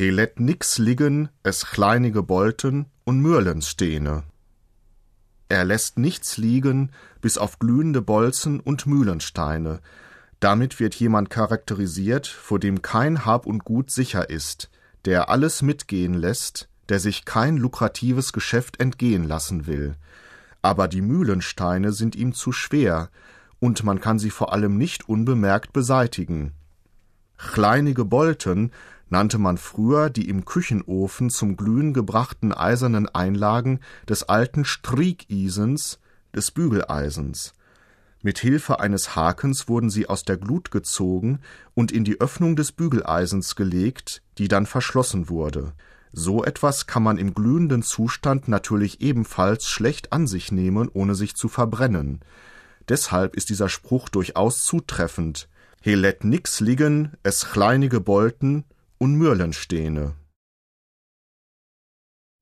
he let nix liegen, es kleinige Bolten und Mürlens stehne. Er lässt nichts liegen, bis auf glühende Bolzen und Mühlensteine. Damit wird jemand charakterisiert, vor dem kein Hab und Gut sicher ist, der alles mitgehen lässt, der sich kein lukratives Geschäft entgehen lassen will. Aber die Mühlensteine sind ihm zu schwer, und man kann sie vor allem nicht unbemerkt beseitigen. Kleinige Bolten nannte man früher die im Küchenofen zum Glühen gebrachten eisernen Einlagen des alten Striekisens, des Bügeleisens. Mit Hilfe eines Hakens wurden sie aus der Glut gezogen und in die Öffnung des Bügeleisens gelegt, die dann verschlossen wurde. So etwas kann man im glühenden Zustand natürlich ebenfalls schlecht an sich nehmen, ohne sich zu verbrennen. Deshalb ist dieser Spruch durchaus zutreffend. He let nix liegen, es kleinige Bolten, und Mürlensteene